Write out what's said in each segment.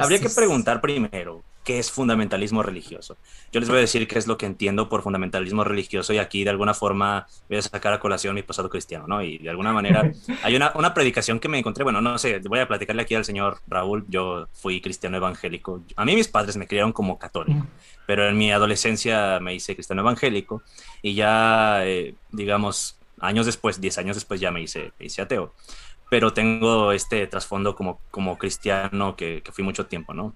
Habría que preguntar primero, ¿qué es fundamentalismo religioso? Yo les voy a decir qué es lo que entiendo por fundamentalismo religioso y aquí de alguna forma voy a sacar a colación mi pasado cristiano, ¿no? Y de alguna manera hay una, una predicación que me encontré, bueno, no sé, voy a platicarle aquí al señor Raúl, yo fui cristiano evangélico, a mí mis padres me criaron como católico, pero en mi adolescencia me hice cristiano evangélico y ya, eh, digamos, años después, 10 años después ya me hice, me hice ateo pero tengo este trasfondo como, como cristiano que, que fui mucho tiempo, ¿no?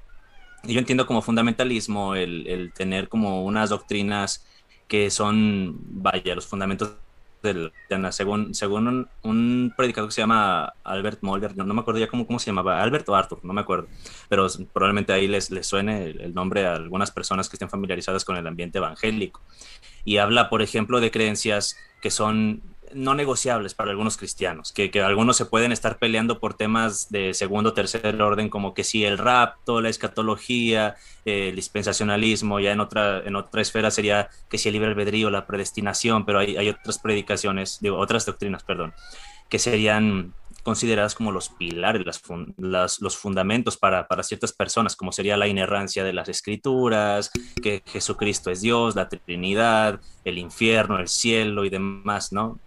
Y yo entiendo como fundamentalismo el, el, tener como unas doctrinas que son, vaya, los fundamentos del según, según un, un, predicador que se llama Albert Moller, no, no, me acuerdo ya cómo, cómo se llamaba, Albert o Arthur, no me acuerdo, pero probablemente ahí les, les suene el, el nombre a algunas personas que estén familiarizadas con el ambiente evangélico. Y habla, por ejemplo, de creencias que son no negociables para algunos cristianos, que, que, algunos se pueden estar peleando por temas de segundo o tercer orden, como que si el rapto, la escatología, el dispensacionalismo, ya en otra, en otra esfera sería que si el libre albedrío, la predestinación, pero hay, hay otras predicaciones, digo, otras doctrinas, perdón, que serían consideradas como los pilares, las, las, los fundamentos para, para, ciertas personas, como sería la inerrancia de las escrituras, que Jesucristo es Dios, la Trinidad, el infierno, el cielo y demás, ¿no?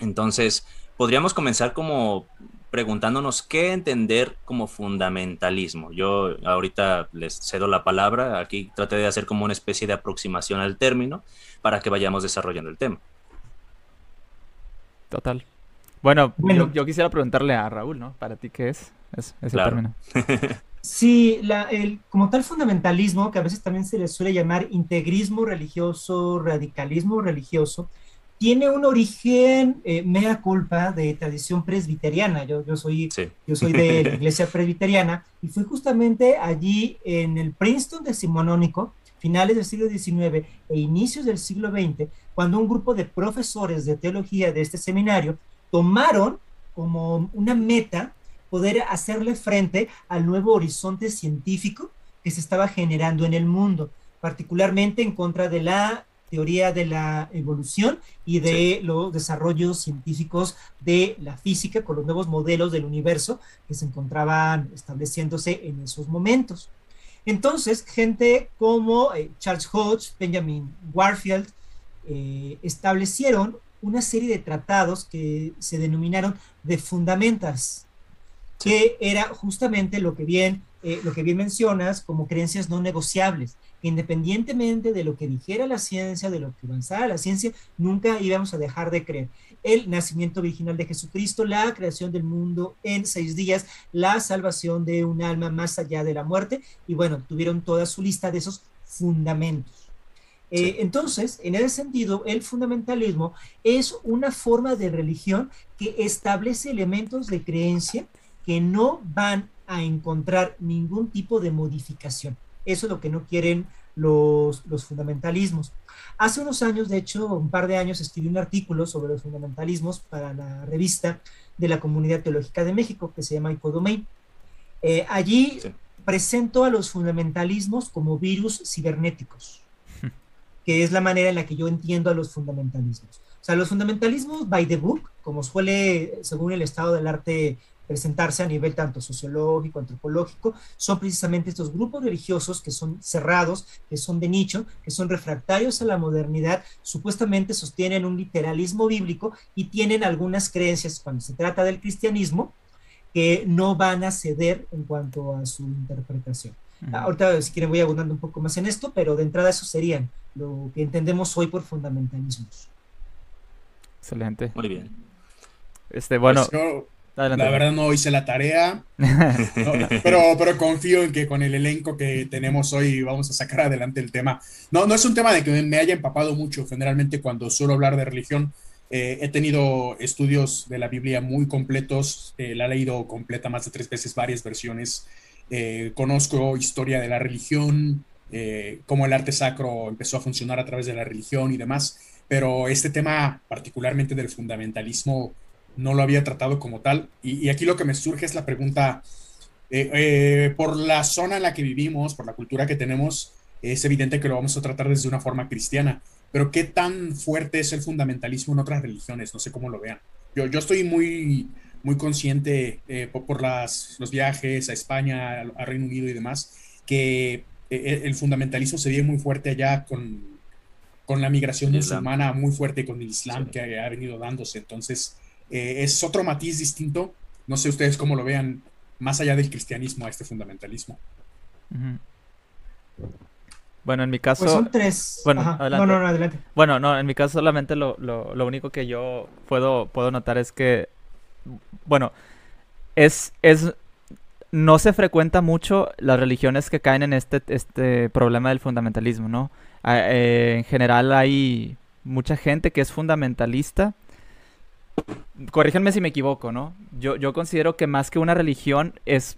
Entonces, podríamos comenzar como preguntándonos qué entender como fundamentalismo. Yo ahorita les cedo la palabra, aquí traté de hacer como una especie de aproximación al término para que vayamos desarrollando el tema. Total. Bueno, bueno. Yo, yo, quisiera preguntarle a Raúl, ¿no? Para ti, ¿qué es, es ese claro. término? Sí, la, el, como tal fundamentalismo, que a veces también se le suele llamar integrismo religioso, radicalismo religioso, tiene un origen eh, mea culpa de tradición presbiteriana. Yo, yo, soy, sí. yo soy de la iglesia presbiteriana y fui justamente allí en el Princeton decimonónico, finales del siglo XIX e inicios del siglo XX, cuando un grupo de profesores de teología de este seminario tomaron como una meta poder hacerle frente al nuevo horizonte científico que se estaba generando en el mundo, particularmente en contra de la teoría de la evolución y de sí. los desarrollos científicos de la física con los nuevos modelos del universo que se encontraban estableciéndose en esos momentos. Entonces, gente como eh, Charles Hodge, Benjamin Warfield, eh, establecieron una serie de tratados que se denominaron de fundamentas, que era justamente lo que bien, eh, lo que bien mencionas como creencias no negociables independientemente de lo que dijera la ciencia, de lo que avanzara la ciencia, nunca íbamos a dejar de creer. El nacimiento virginal de Jesucristo, la creación del mundo en seis días, la salvación de un alma más allá de la muerte, y bueno, tuvieron toda su lista de esos fundamentos. Eh, entonces, en ese sentido, el fundamentalismo es una forma de religión que establece elementos de creencia que no van a encontrar ningún tipo de modificación. Eso es lo que no quieren los, los, fundamentalismos. Hace unos años, de hecho, un par de años, escribí un artículo sobre los fundamentalismos para la revista de la Comunidad Teológica de México, que se llama Icodomain. Eh, allí sí. presento a los fundamentalismos como virus cibernéticos, que es la manera en la que yo entiendo a los fundamentalismos. O sea, los fundamentalismos by the book, como suele, según el estado del arte presentarse a nivel tanto sociológico, antropológico, son precisamente estos grupos religiosos que son cerrados, que son de nicho, que son refractarios a la modernidad, supuestamente sostienen un literalismo bíblico y tienen algunas creencias cuando se trata del cristianismo que no van a ceder en cuanto a su interpretación. -huh. Ahorita, si quieren, voy abundando un poco más en esto, pero de entrada eso serían lo que entendemos hoy por fundamentalismos. Excelente. Muy bien. Este, bueno. Pues yo, Adelante. La verdad no hice la tarea, no, pero, pero confío en que con el elenco que tenemos hoy vamos a sacar adelante el tema. No, no es un tema de que me haya empapado mucho. Generalmente cuando suelo hablar de religión, eh, he tenido estudios de la Biblia muy completos, eh, la he leído completa más de tres veces, varias versiones. Eh, conozco historia de la religión, eh, cómo el arte sacro empezó a funcionar a través de la religión y demás, pero este tema particularmente del fundamentalismo no lo había tratado como tal. Y, y aquí lo que me surge es la pregunta, eh, eh, por la zona en la que vivimos, por la cultura que tenemos, es evidente que lo vamos a tratar desde una forma cristiana, pero ¿qué tan fuerte es el fundamentalismo en otras religiones? No sé cómo lo vean. Yo, yo estoy muy, muy consciente eh, por, las, los viajes a España, a, Reino Unido y demás, que el fundamentalismo se ve muy fuerte allá con, con la migración musulmana, muy fuerte con el Islam que ha venido dándose. Entonces, es otro matiz distinto. No sé ustedes cómo lo vean más allá del cristianismo a este fundamentalismo. Bueno, en mi caso. Pues son tres. Bueno, No, no, adelante. Bueno, no, en mi caso solamente lo, lo, lo, único que yo puedo, puedo notar es que. Bueno, es, es. No se frecuenta mucho las religiones que caen en este, este problema del fundamentalismo, ¿no? Eh, en general hay mucha gente que es fundamentalista. Corríjanme si me equivoco, ¿no? Yo, yo considero que más que una religión es,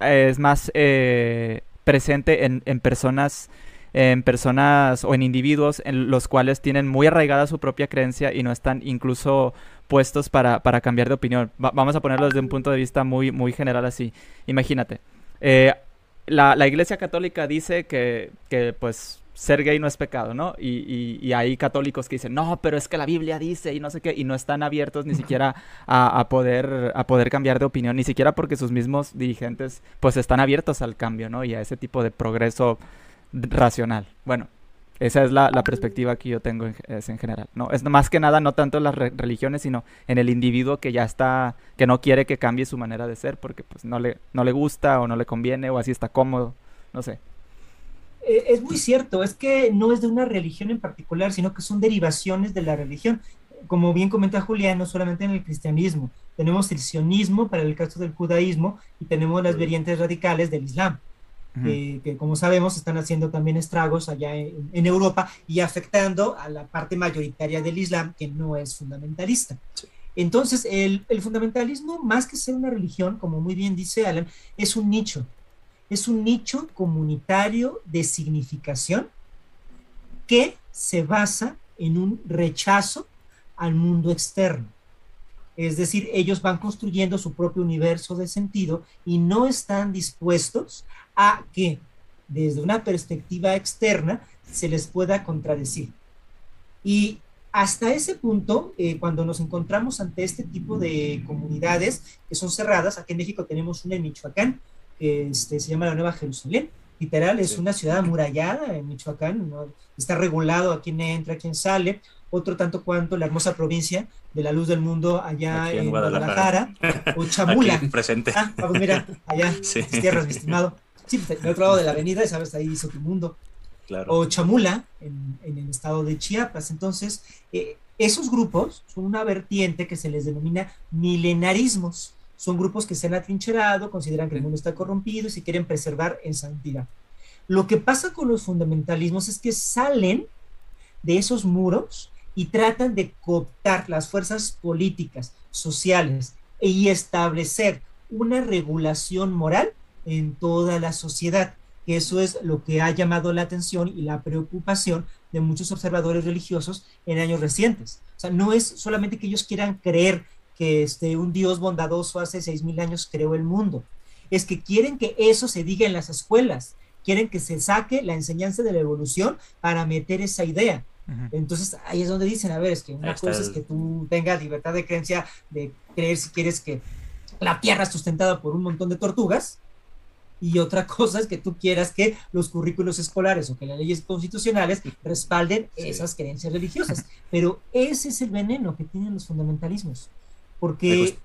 es más eh, presente en, en personas en personas o en individuos en los cuales tienen muy arraigada su propia creencia y no están incluso puestos para, para cambiar de opinión. vamos a ponerlo desde un punto de vista muy, muy general así. Imagínate. Eh, la, la, Iglesia Católica dice que, que, pues ser gay no es pecado, ¿no? Y, y, hay católicos que dicen, no, pero es que la Biblia dice y no sé qué, y no están abiertos ni siquiera a, a, poder, a poder cambiar de opinión, ni siquiera porque sus mismos dirigentes pues están abiertos al cambio, ¿no? Y a ese tipo de progreso racional. Bueno, esa es la, la perspectiva que yo tengo en, en, general. No, es más que nada no tanto en las religiones, sino en el individuo que ya está, que no quiere que cambie su manera de ser porque pues no le, no le gusta o no le conviene o así está cómodo, no sé. Eh, es muy cierto, es que no es de una religión en particular, sino que son derivaciones de la religión. Como bien comenta Julián, no solamente en el cristianismo, tenemos el sionismo para el caso del judaísmo y tenemos las variantes radicales del islam, que, como sabemos están haciendo también estragos allá en, Europa y afectando a la parte mayoritaria del islam que no es fundamentalista. Entonces, el, el fundamentalismo, más que ser una religión, como muy bien dice Alan, es un nicho, es un nicho comunitario de significación que se basa en un rechazo al mundo externo. Es decir, ellos van construyendo su propio universo de sentido y no están dispuestos a que desde una perspectiva externa se les pueda contradecir. Y hasta ese punto, eh, cuando nos encontramos ante este tipo de comunidades que son cerradas, aquí en México tenemos una en Michoacán, este, se llama la Nueva Jerusalén, literal, es una ciudad amurallada en Michoacán, está regulado a quién entra, a quién sale, otro tanto cuanto la hermosa provincia de la luz del mundo allá en, Guadalajara, o Chamula. presente. Ah, pues mira, allá, tierras, mi estimado. Sí, del otro lado de la avenida, sabes, ahí hizo tu mundo. Claro. O Chamula, en, en, el estado de Chiapas. Entonces, eh, esos grupos son una vertiente que se les denomina milenarismos son grupos que se han atrincherado, consideran que el mundo está corrompido y se quieren preservar en santidad. Lo que pasa con los fundamentalismos es que salen de esos muros y tratan de cooptar las fuerzas políticas, sociales y establecer una regulación moral en toda la sociedad. Eso es lo que ha llamado la atención y la preocupación de muchos observadores religiosos en años recientes. O sea, no es solamente que ellos quieran creer que este, un Dios bondadoso hace seis mil años creó el mundo. Es que quieren que eso se diga en las escuelas, quieren que se saque la enseñanza de la evolución para meter esa idea. Entonces ahí es donde dicen, a ver, es que una cosa es que tú tengas libertad de creencia, de creer si quieres que la tierra es sustentada por un montón de tortugas, y otra cosa es que tú quieras que los currículos escolares o que las leyes constitucionales respalden esas creencias religiosas. Pero ese es el veneno que tienen los fundamentalismos. Porque...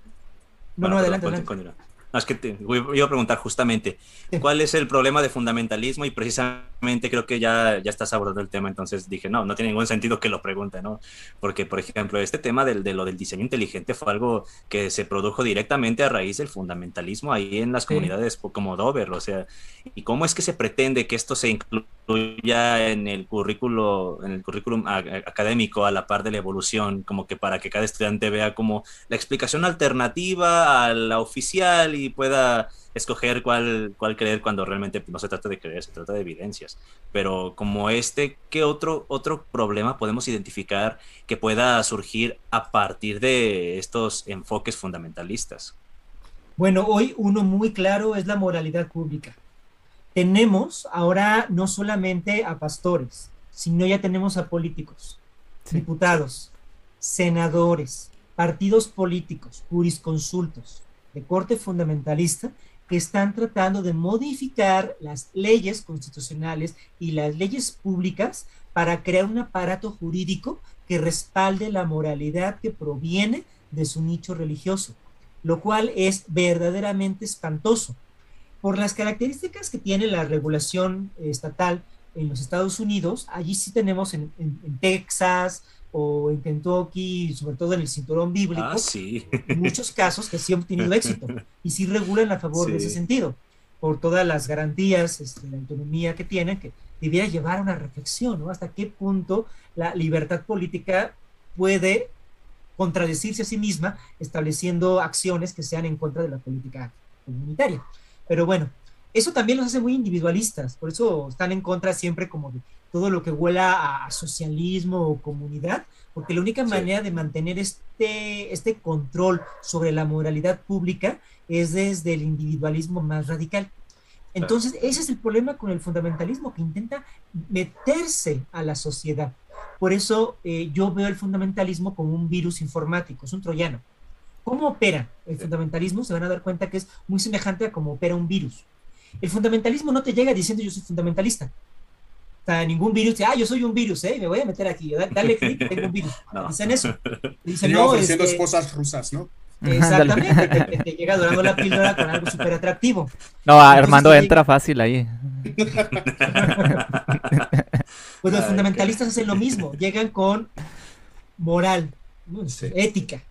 no, no, adelante, adelante. No, es que te, iba a preguntar justamente, ¿cuál es el problema de fundamentalismo? Y precisamente creo que ya, ya estás abordando el tema, entonces dije, no, no tiene ningún sentido que lo pregunte, ¿no? Porque, por ejemplo, este tema del, de lo del diseño inteligente fue algo que se produjo directamente a raíz del fundamentalismo ahí en las comunidades como Dover, o sea, ¿y cómo es que se pretende que esto se incluya en el currículo, en el currículum académico a la par de la evolución, como que para que cada estudiante vea como la explicación alternativa a la oficial y pueda escoger cuál, cuál creer cuando realmente no se trata de creer, se trata de evidencias. Pero como este, ¿qué otro, otro problema podemos identificar que pueda surgir a partir de estos enfoques fundamentalistas? Bueno, hoy uno muy claro es la moralidad pública. Tenemos ahora no solamente a pastores, sino ya tenemos a políticos, diputados, senadores, partidos políticos, jurisconsultos de corte fundamentalista que están tratando de modificar las leyes constitucionales y las leyes públicas para crear un aparato jurídico que respalde la moralidad que proviene de su nicho religioso, lo cual es verdaderamente espantoso. Por las características que tiene la regulación estatal en los Estados Unidos, allí sí tenemos en, Texas o en Kentucky, sobre todo en el cinturón bíblico, ah, sí. muchos casos que sí han tenido éxito y sí regulan a favor de ese sentido, por todas las garantías, este, la autonomía que tienen, que debiera llevar a una reflexión, ¿no? Hasta qué punto la libertad política puede contradecirse a sí misma estableciendo acciones que sean en contra de la política comunitaria. Pero bueno, eso también los hace muy individualistas, por eso están en contra siempre como de todo lo que huela a socialismo o comunidad, porque la única manera de mantener este, este control sobre la moralidad pública es desde el individualismo más radical. Entonces, ese es el problema con el fundamentalismo, que intenta meterse a la sociedad. Por eso eh, yo veo el fundamentalismo como un virus informático, es un troyano. ¿Cómo opera el fundamentalismo? Se van a dar cuenta que es muy semejante a cómo opera un virus. El fundamentalismo no te llega diciendo yo soy fundamentalista. O sea, ningún virus dice, ah, yo soy un virus, ¿eh? Me voy a meter aquí, dale clic, tengo un virus. Dicen eso. Dicen, no, ofreciendo este, esposas rusas, ¿no? Exactamente, te llega durando la píldora con algo súper atractivo. No, Armando entra fácil ahí. pues los fundamentalistas hacen lo mismo, llegan con moral, ética,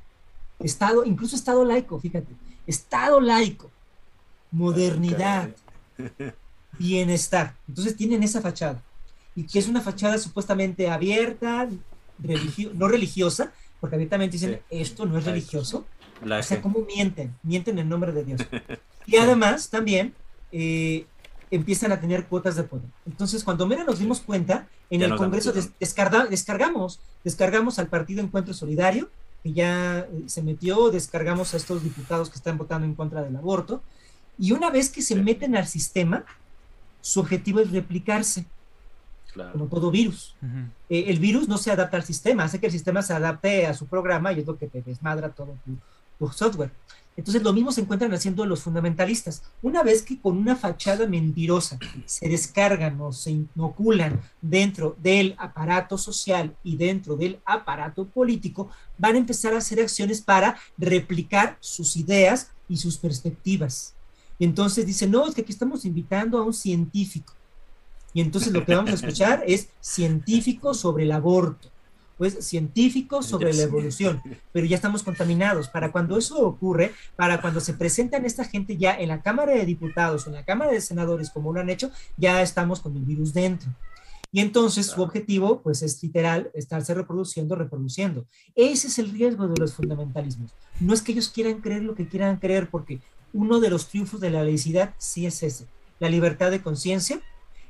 Estado, incluso Estado laico, fíjate, Estado laico, modernidad, bienestar. Entonces tienen esa fachada. Y que es una fachada supuestamente abierta, no religiosa, porque abiertamente dicen, esto no es religioso. o sea, ¿cómo mienten? Mienten en nombre de Dios. Y además, también, eh, empiezan a tener cuotas de poder. Entonces, cuando menos nos dimos cuenta, en el Congreso descargamos, descargamos al Partido Encuentro Solidario, que ya eh, se metió, descargamos a estos diputados que están votando en contra del aborto, y una vez que se meten al sistema, su objetivo es replicarse, como todo virus. Eh, el virus no se adapta al sistema, hace que el sistema se adapte a su programa y es lo que te desmadra todo tu, software. Entonces lo mismo se encuentran haciendo los fundamentalistas. Una vez que con una fachada mentirosa se descargan o se inoculan dentro del aparato social y dentro del aparato político, van a empezar a hacer acciones para replicar sus ideas y sus perspectivas. Y entonces dice, no, es que aquí estamos invitando a un científico. Y entonces lo que vamos a escuchar es científico sobre el aborto, pues científico sobre la evolución, pero ya estamos contaminados. Para cuando eso ocurre, para cuando se presentan esta gente ya en la Cámara de Diputados o en la Cámara de Senadores, como lo han hecho, ya estamos con el virus dentro. Y entonces su objetivo, pues es literal, estarse reproduciendo, reproduciendo. Ese es el riesgo de los fundamentalismos. No es que ellos quieran creer lo que quieran creer, porque uno de los triunfos de la laicidad sí es ese, la libertad de conciencia,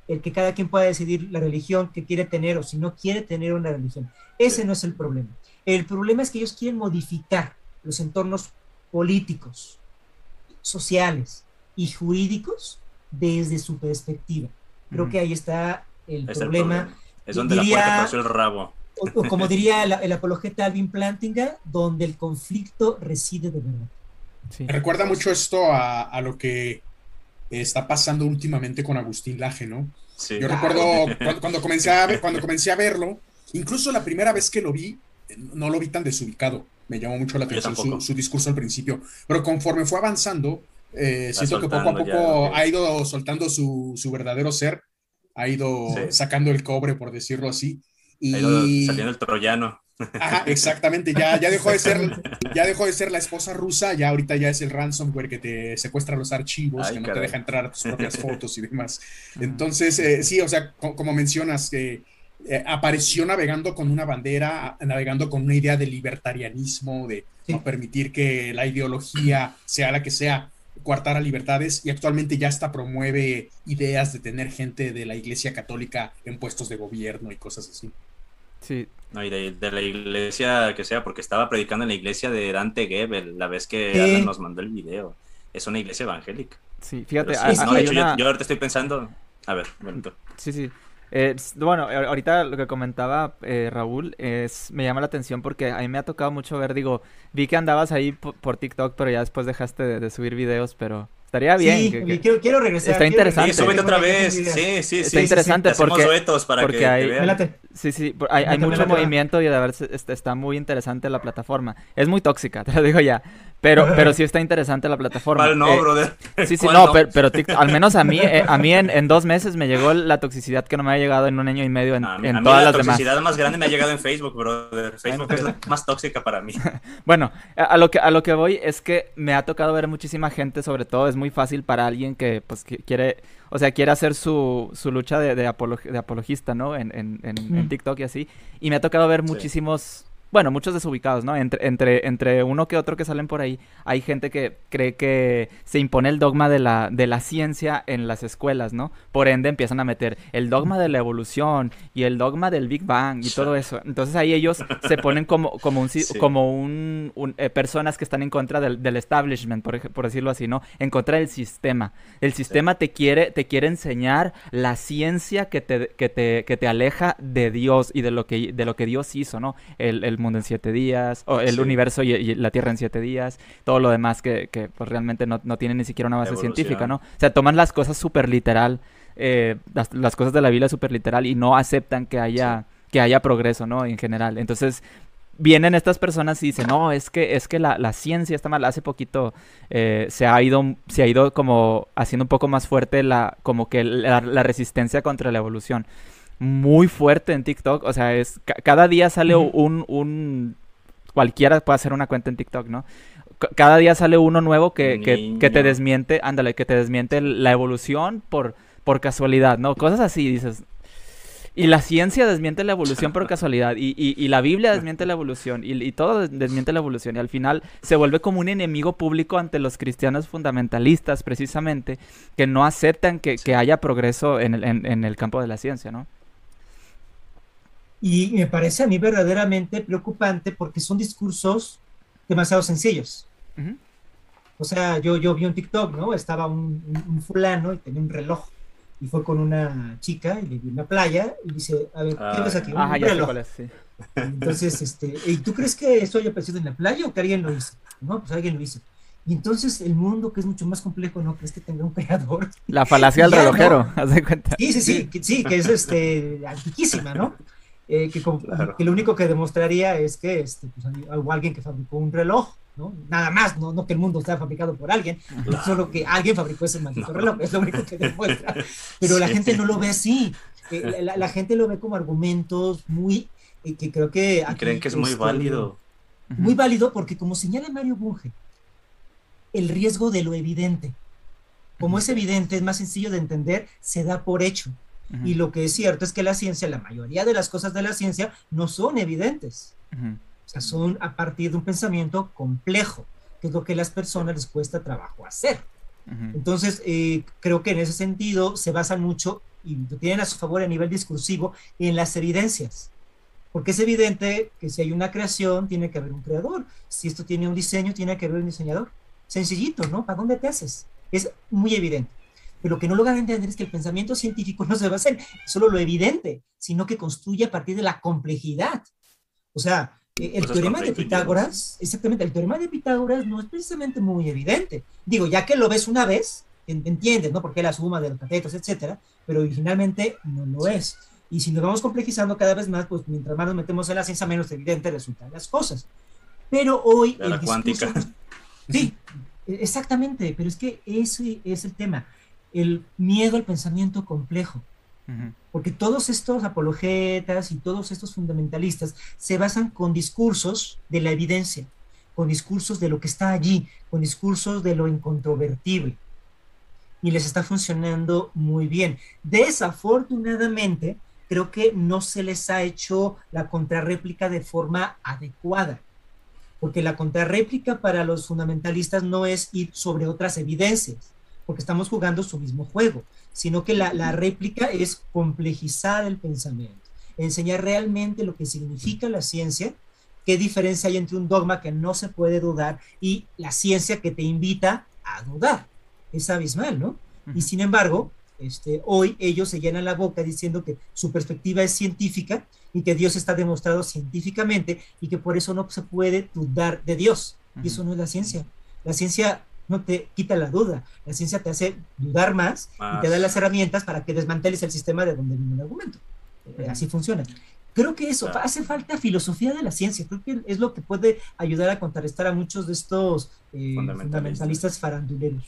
el que cada quien pueda decidir la religión que quiere tener o si no quiere tener una religión. Ese no es el problema. El problema es que ellos quieren modificar los entornos políticos, sociales y jurídicos desde su perspectiva. Creo que ahí está el, problema. Es donde la puerta pasó el rabo. O, como diría el, el apologeta Alvin Plantinga, donde el conflicto reside de verdad. recuerda mucho esto a, lo que está pasando últimamente con Agustín Laje, ¿no? Yo recuerdo cuando, comencé a ver, cuando comencé a verlo, incluso la primera vez que lo vi, no lo vi tan desubicado. Me llamó mucho la atención su, discurso al principio. Pero conforme fue avanzando, eh, siento que poco a poco ha ido soltando su, verdadero ser, ha ido sacando el cobre, por decirlo así. Y... Saliendo el troyano. Ajá, exactamente, ya, ya, dejó de ser, ya dejó de ser la esposa rusa, ya ahorita ya es el ransomware que te secuestra los archivos, que no te deja entrar a tus propias fotos y demás. Entonces, eh, sí, o sea, como mencionas, que eh, apareció navegando con una bandera, navegando con una idea de libertarianismo, de no permitir que la ideología, sea la que sea, coartara libertades y actualmente ya hasta promueve ideas de tener gente de la Iglesia Católica en puestos de gobierno y cosas así. Sí. No, y de, la iglesia que sea, porque estaba predicando en la iglesia de Dante Gebel la vez que nos mandó el video. Es una iglesia evangélica. Sí, fíjate. yo, ahorita estoy pensando. A ver, bueno, Sí, sí. bueno, ahorita lo que comentaba eh, Raúl es me llama la atención porque a mí me ha tocado mucho ver, digo, vi que andabas ahí por, TikTok, pero ya después dejaste de subir videos, pero Estaría bien. Sí, Quiero, regresar. Está interesante. Sí, otra vez. Sí, sí, Está interesante porque, para porque hay, Sí, sí, hay, hay mucho movimiento y de ver está muy interesante la plataforma. Es muy tóxica, te lo digo ya. Pero, pero sí está interesante la plataforma. no, eh, brother. Sí, sí, no, pero, pero al menos a mí, eh, a mí en, en, dos meses me llegó la toxicidad que no me ha llegado en un año y medio en, en todas las demás. La toxicidad más grande me ha llegado en Facebook, brother. Facebook es la más tóxica para mí. bueno, a, lo que, a lo que voy es que me ha tocado ver muchísima gente, sobre todo es muy fácil para alguien que, pues, quiere, o sea, quiere hacer su, su lucha de, de, apologista, ¿no? En, en, en, mm. TikTok y así. Y me ha tocado ver muchísimos bueno, muchos desubicados, ¿no? Entre, entre, entre uno que otro que salen por ahí, hay gente que cree que se impone el dogma de la, de la ciencia en las escuelas, ¿no? Por ende empiezan a meter el dogma de la evolución y el dogma del Big Bang y todo eso. Entonces ahí ellos se ponen como, como un, como un, eh, personas que están en contra del, del establishment, por, por, decirlo así, ¿no? En contra del sistema. El sistema te, quiere, te quiere enseñar la ciencia que te, que te, que te aleja de Dios y de lo que, de lo que Dios hizo, ¿no? El, el mundo en siete días, o el universo y, la Tierra en siete días, todo lo demás que, que pues, realmente no, no, tiene ni siquiera una base científica, ¿no? O sea, toman las cosas súper literal, eh, las, cosas de la Biblia súper literal y no aceptan que haya, que haya progreso, ¿no? En general. Entonces, vienen estas personas y dicen, no, es que, es que la, la ciencia está mal. Hace poquito eh, se ha ido, se ha ido como haciendo un poco más fuerte la, como que la, la resistencia contra la evolución muy fuerte en TikTok. O sea, es cada día sale un, un, Cualquiera puede hacer una cuenta en TikTok, ¿no? cada día sale uno nuevo que, que, te desmiente, ándale, que te desmiente la evolución por, por casualidad, ¿no? Cosas así, dices. Y la ciencia desmiente la evolución por casualidad. Y, y, la Biblia desmiente la evolución. Y, y, todo desmiente la evolución. Y al final se vuelve como un enemigo público ante los cristianos fundamentalistas, precisamente, que no aceptan que, que haya progreso en el, en, en el campo de la ciencia, ¿no? Y me parece a mí verdaderamente preocupante porque son discursos demasiado sencillos. O sea, yo, yo vi un TikTok, ¿no? Estaba un, fulano y tenía un reloj. Y fue con una chica y le vi una playa y dice, a ver, ¿qué ves aquí? Un, ajá, reloj. sí. Entonces, este, ¿y tú crees que esto haya aparecido en la playa o que alguien lo hizo? No, pues alguien lo hizo. Y entonces el mundo, que es mucho más complejo, ¿no crees que tenga un creador? La falacia del relojero, haz de cuenta. Sí, sí, sí, que, sí, que es este, antiquísima, ¿no? Eh, que, que, lo único que demostraría es que este, pues, hubo alguien que fabricó un reloj, ¿no? Nada más, no, no que el mundo está fabricado por alguien, solo que alguien fabricó ese maldito reloj, es lo único que demuestra. Pero la gente no lo ve así, eh, la, gente lo ve como argumentos muy, eh, que creo que... creen que es muy este, válido. Muy válido porque como señala Mario Bunge, el riesgo de lo evidente, como es evidente, es más sencillo de entender, se da por hecho. Y lo que es cierto es que la ciencia, la mayoría de las cosas de la ciencia no son evidentes. O sea, son a partir de un pensamiento complejo, que es lo que a las personas les cuesta trabajo hacer. Entonces, eh, creo que en ese sentido se basan mucho y lo tienen a su favor a nivel discursivo en las evidencias. Porque es evidente que si hay una creación, tiene que haber un creador. Si esto tiene un diseño, tiene que haber un diseñador. Sencillito, ¿no? ¿Para dónde te haces? Es muy evidente. Pero lo que no logran entender es que el pensamiento científico no se basa en solo lo evidente, sino que construye a partir de la complejidad. O sea, eh, el teorema de Pitágoras, exactamente, el teorema de Pitágoras no es precisamente muy evidente. Digo, ya que lo ves una vez, entiendes, ¿no? Porque la suma de los catetos, etcétera, pero originalmente no lo es. Y si nos vamos complejizando cada vez más, pues mientras más nos metemos en la ciencia, menos evidente resultan las cosas. Pero hoy... La cuántica. Sí, e, exactamente, pero es que ese es el tema el miedo al pensamiento complejo. Porque todos estos apologetas y todos estos fundamentalistas se basan con discursos de la evidencia, con discursos de lo que está allí, con discursos de lo incontrovertible. Y les está funcionando muy bien. Desafortunadamente, creo que no se les ha hecho la contrarréplica de forma adecuada. Porque la contrarréplica para los fundamentalistas no es ir sobre otras evidencias, porque estamos jugando su mismo juego, sino que la, réplica es complejizar el pensamiento, enseñar realmente lo que significa la ciencia, qué diferencia hay entre un dogma que no se puede dudar y la ciencia que te invita a dudar. Es abismal, ¿no? Y sin embargo, Este, hoy ellos se llenan la boca diciendo que su perspectiva es científica y que Dios está demostrado científicamente y que por eso no se puede dudar de Dios. Y eso no es la ciencia. La ciencia no te quita la duda, la ciencia te hace dudar más, y te da las herramientas para que desmanteles el sistema de donde viene el argumento. Eh, así funciona. Creo que eso, hace falta filosofía de la ciencia, creo que es lo que puede ayudar a contrarrestar a muchos de estos eh, fundamentalistas faranduleros.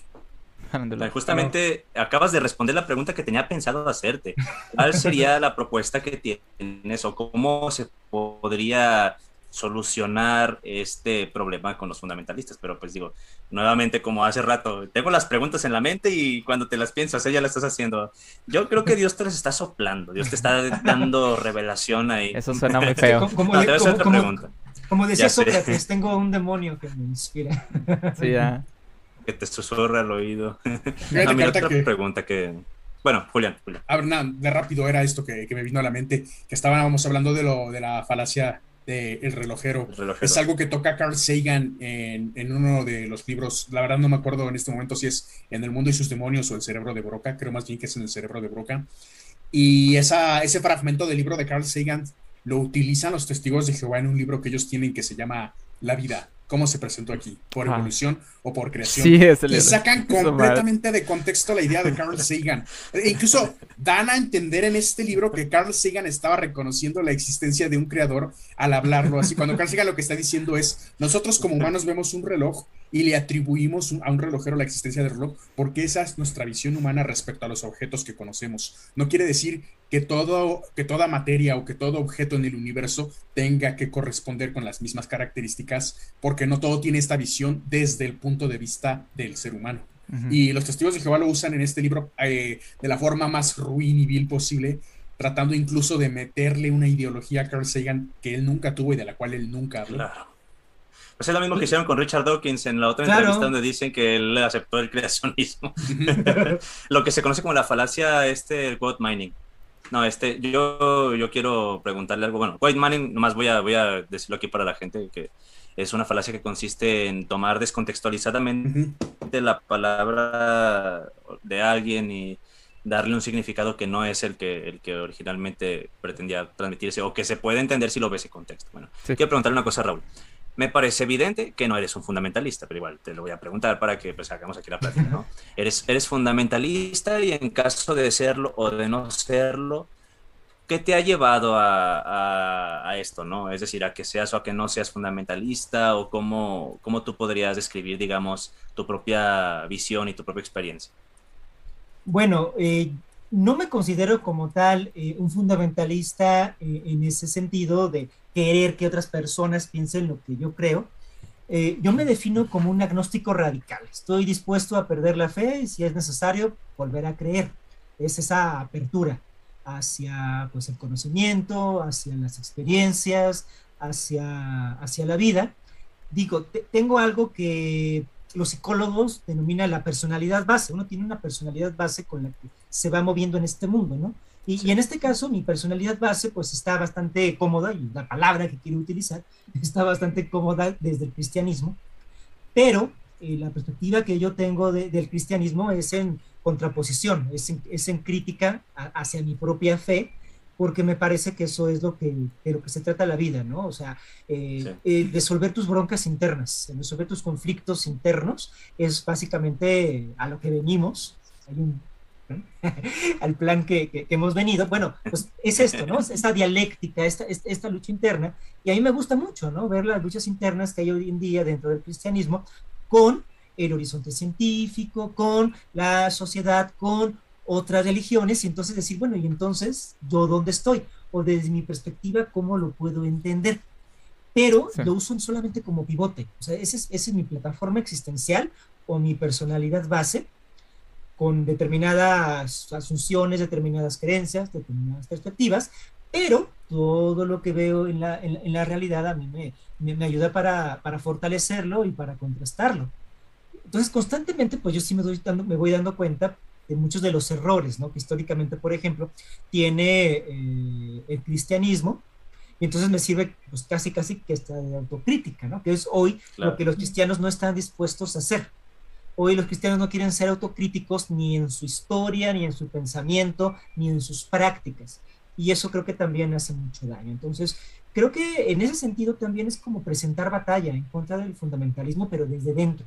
Justamente acabas de responder la pregunta que tenía pensado hacerte. ¿Cuál sería la propuesta que tienes o cómo se podría solucionar este problema con los fundamentalistas? Pero pues digo, nuevamente como hace rato, tengo las preguntas en la mente y cuando te las piensas, ella la estás haciendo. Yo creo que Dios te las está soplando, Dios te está dando revelación ahí. Eso suena muy feo. Como, decía Sócrates, tengo un demonio que me inspira. Sí, ya que te susurra al oído. a mí otra pregunta que... Bueno, Julián, Julián. A ver, nada, de rápido era esto que, que, me vino a la mente, que estábamos hablando de, lo, de la falacia de relojero. relojero. Es algo que toca Carl Sagan en, en, uno de los libros, la verdad no me acuerdo en este momento si es en El mundo y sus demonios o El cerebro de Broca, creo más bien que es en El cerebro de Broca. Y esa, ese fragmento del libro de Carl Sagan lo utilizan los testigos de Jehová en un libro que ellos tienen que se llama La vida cómo se presentó aquí, por evolución o por creación. y sacan completamente de contexto la idea de Carl Sagan. E incluso dan a entender en este libro que Carl Sagan estaba reconociendo la existencia de un creador al hablarlo así. Cuando Carl Sagan lo que está diciendo es, nosotros como humanos vemos un reloj y le atribuimos a un relojero la existencia del reloj porque esa es nuestra visión humana respecto a los objetos que conocemos. No quiere decir que, todo, que toda materia o que todo objeto en el universo tenga que corresponder con las mismas características, porque no todo tiene esta visión desde el punto de vista del ser humano. Y los testigos de Jehová lo usan en este libro eh, de la forma más ruin y vil posible, tratando incluso de meterle una ideología a Carl Sagan que él nunca tuvo y de la cual él nunca habló. Claro. Pues es lo mismo que hicieron con Richard Dawkins en la otra entrevista donde dicen que él aceptó el creacionismo. lo que se conoce como la falacia este el quote mining. No, este, yo, yo quiero preguntarle algo. Bueno, white mining, nomás voy a, voy a decirlo aquí para la gente, que es una falacia que consiste en tomar descontextualizadamente la palabra de alguien y darle un significado que no es el que, el que originalmente pretendía transmitirse o que se puede entender si lo ves en contexto. Bueno, quiero preguntarle una cosa Raúl. Me parece evidente que no eres un fundamentalista, pero igual te lo voy a preguntar para que pues, hagamos aquí la plática, ¿no? eres, eres fundamentalista y en caso de serlo o de no serlo, ¿qué te ha llevado a, a, esto, no? Es decir, a que seas o a que no seas fundamentalista o cómo, cómo tú podrías describir, digamos, tu propia visión y tu propia experiencia. Bueno, eh, no me considero como tal eh, un fundamentalista eh, en ese sentido de querer que otras personas piensen lo que yo creo. Eh, yo me defino como un agnóstico radical. Estoy dispuesto a perder la fe y si es necesario volver a creer. Es esa apertura hacia pues, el conocimiento, hacia las experiencias, hacia, hacia la vida. Digo, tengo algo que los psicólogos denominan la personalidad base. Uno tiene una personalidad base con la que se va moviendo en este mundo, ¿no? Y, en este caso, mi personalidad base, pues está bastante cómoda, y la palabra que quiero utilizar está bastante cómoda desde el cristianismo, pero eh, la perspectiva que yo tengo del cristianismo es en contraposición, es en, es en crítica hacia mi propia fe, porque me parece que eso es lo que, de lo que se trata la vida, ¿no? O sea, eh, eh, resolver tus broncas internas, resolver tus conflictos internos, es básicamente a lo que venimos. Hay un al plan que, hemos venido. Bueno, pues es esto, ¿no? Esta dialéctica, esta, esta, lucha interna. Y a mí me gusta mucho, ¿no? Ver las luchas internas que hay hoy en día dentro del cristianismo con el horizonte científico, con la sociedad, con otras religiones, y entonces decir, bueno, y entonces, ¿yo dónde estoy? O desde mi perspectiva, ¿cómo lo puedo entender? Pero lo uso solamente como pivote. O sea, esa es, esa es mi plataforma existencial o mi personalidad base con determinadas asunciones, determinadas creencias, determinadas perspectivas, pero todo lo que veo en la, en, la realidad a mí me, me, ayuda para, para, fortalecerlo y para contrastarlo. Entonces, constantemente, pues yo sí me, doy dando, me voy dando cuenta de muchos de los errores, ¿no? Que históricamente, por ejemplo, tiene eh, el cristianismo, y entonces me sirve pues casi, casi que esta de autocrítica, ¿no? Que es hoy lo que los cristianos no están dispuestos a hacer Hoy los cristianos no quieren ser autocríticos ni en su historia, ni en su pensamiento, ni en sus prácticas. Y eso creo que también hace mucho daño. Entonces, creo que en ese sentido también es como presentar batalla en contra del fundamentalismo, pero desde dentro.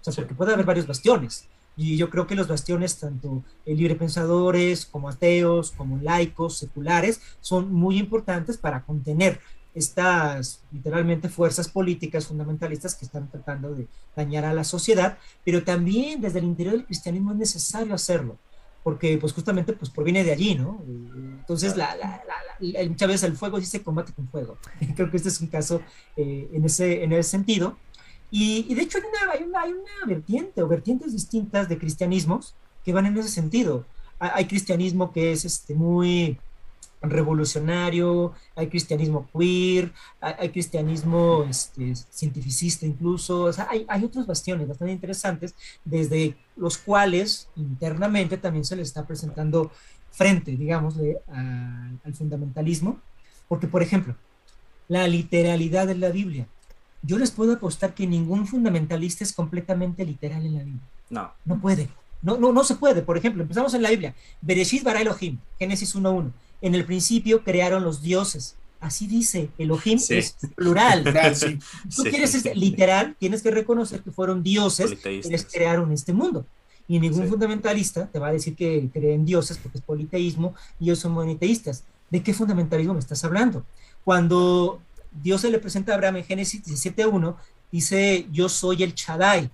O sea, porque puede haber varios bastiones. Y yo creo que los bastiones, tanto librepensadores como ateos, como laicos, seculares, son muy importantes para contener estas literalmente fuerzas políticas fundamentalistas que están tratando de dañar a la sociedad, pero también desde el interior del cristianismo es necesario hacerlo, porque pues justamente pues proviene de allí, ¿no? Entonces, muchas veces el fuego sí se combate con fuego. Creo que este es un caso eh, en, ese, en ese sentido. Y, y de hecho hay una, hay, una, hay una vertiente o vertientes distintas de cristianismos que van en ese sentido. Hay cristianismo que es este, muy revolucionario, hay cristianismo queer, hay, cristianismo este, cientificista incluso, o sea, hay, hay, otros bastiones bastante interesantes desde los cuales internamente también se le está presentando frente, digamos, al fundamentalismo, porque por ejemplo, la literalidad de la Biblia. Yo les puedo apostar que ningún fundamentalista es completamente literal en la Biblia. No. No puede. No, no, no se puede. Por ejemplo, empezamos en la Biblia. Bereshit bara Elohim, Génesis 1.1 en el principio crearon los dioses. Así dice, Elohim es plural. Si tú quieres ser literal, tienes que reconocer que fueron dioses quienes crearon este mundo. Y ningún fundamentalista te va a decir que creen dioses porque es politeísmo y ellos son moniteístas. ¿De qué fundamentalismo me estás hablando? Cuando Dios se le presenta a Abraham en Génesis 17.1, dice, yo soy el Chadai.